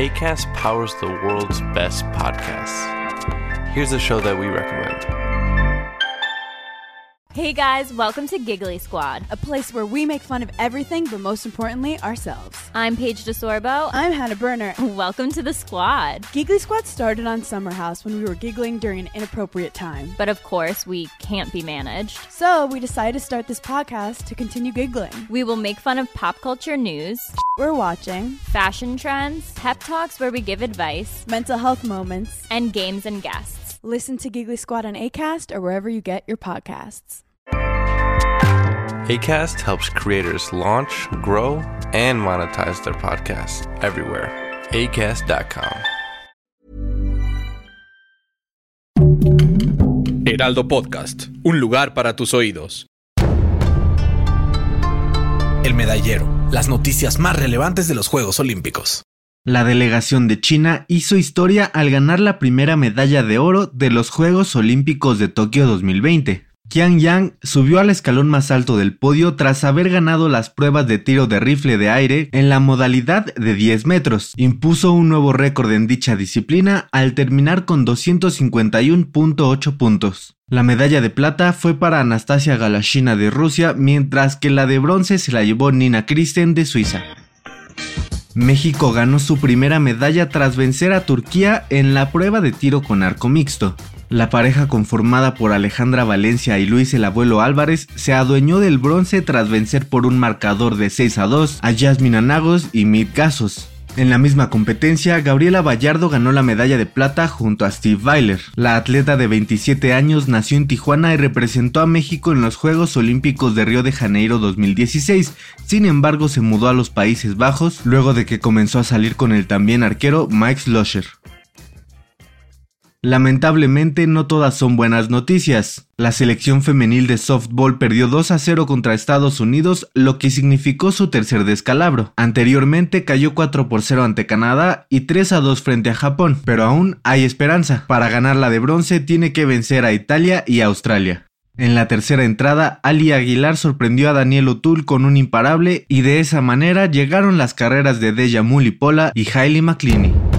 ACAST powers the world's best podcasts. Here's a show that we recommend. Hey guys, welcome to Giggly Squad. a place where we make fun of everything, but most importantly, ourselves. I'm Paige DeSorbo. I'm Hannah Berner. Welcome to the squad. Giggly Squad started on Summer House when we were giggling during an inappropriate time. But of course, we can't be managed. So we decided to start this podcast to continue giggling. We will make fun of pop culture news, We're watching fashion trends, pep talks where we give advice, mental health moments. and games and guests. Listen to Giggly Squad on ACAST or wherever you get your podcasts. ACAST helps creators launch, grow, and monetize their podcasts everywhere. ACAST.com. Heraldo Podcast, un lugar para tus oídos. El medallero, las noticias más relevantes de los Juegos Olímpicos. La delegación de China hizo historia al ganar la primera medalla de oro de los Juegos Olímpicos de Tokio 2020. Qiang Yang subió al escalón más alto del podio tras haber ganado las pruebas de tiro de rifle de aire en la modalidad de 10 metros. Impuso un nuevo récord en dicha disciplina al terminar con 251.8 puntos. La medalla de plata fue para Anastasia Galashina de Rusia, mientras que la de bronce se la llevó Nina Kristen de Suiza. México ganó su primera medalla tras vencer a Turquía en la prueba de tiro con arco mixto. La pareja conformada por Alejandra Valencia y Luis el Abuelo Álvarez se adueñó del bronce tras vencer por un marcador de 6 a 2 a Yasmin Anagos y Mit Gasos. En la misma competencia, Gabriela Vallardo ganó la medalla de plata junto a Steve Weiler. La atleta de 27 años nació en Tijuana y representó a México en los Juegos Olímpicos de Río de Janeiro 2016. Sin embargo, se mudó a los Países Bajos luego de que comenzó a salir con el también arquero Mike Slosher. Lamentablemente no todas son buenas noticias. La selección femenil de softball perdió 2 a 0 contra Estados Unidos, lo que significó su tercer descalabro. Anteriormente cayó 4 por 0 ante Canadá y 3 a 2 frente a Japón, pero aún hay esperanza. Para ganar la de bronce tiene que vencer a Italia y Australia. En la tercera entrada, Ali Aguilar sorprendió a Daniel O'Toole con un imparable y de esa manera llegaron las carreras de Deja Mulipola y Hailey McClinney.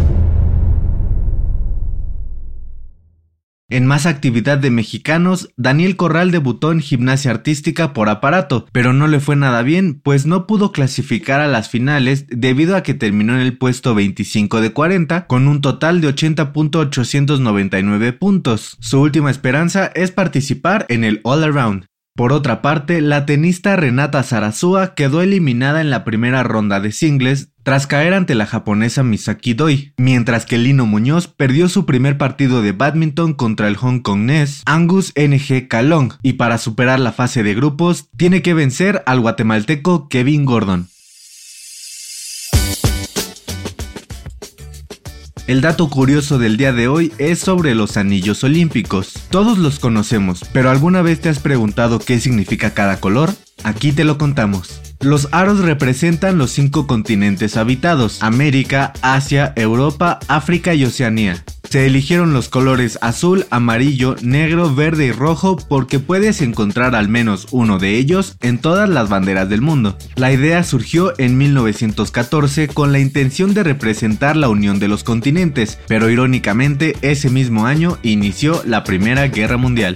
En más actividad de mexicanos, Daniel Corral debutó en gimnasia artística por aparato, pero no le fue nada bien, pues no pudo clasificar a las finales debido a que terminó en el puesto 25 de 40 con un total de 80.899 puntos. Su última esperanza es participar en el All Around. Por otra parte, la tenista Renata Sarasúa quedó eliminada en la primera ronda de singles tras caer ante la japonesa Misaki Doi, mientras que Lino Muñoz perdió su primer partido de badminton contra el hongkonés Angus NG Kalong y para superar la fase de grupos tiene que vencer al guatemalteco Kevin Gordon. El dato curioso del día de hoy es sobre los anillos olímpicos. Todos los conocemos, pero ¿alguna vez te has preguntado qué significa cada color? Aquí te lo contamos. Los aros representan los cinco continentes habitados, América, Asia, Europa, África y Oceanía. Se eligieron los colores azul, amarillo, negro, verde y rojo porque puedes encontrar al menos uno de ellos en todas las banderas del mundo. La idea surgió en 1914 con la intención de representar la unión de los continentes, pero irónicamente ese mismo año inició la Primera Guerra Mundial.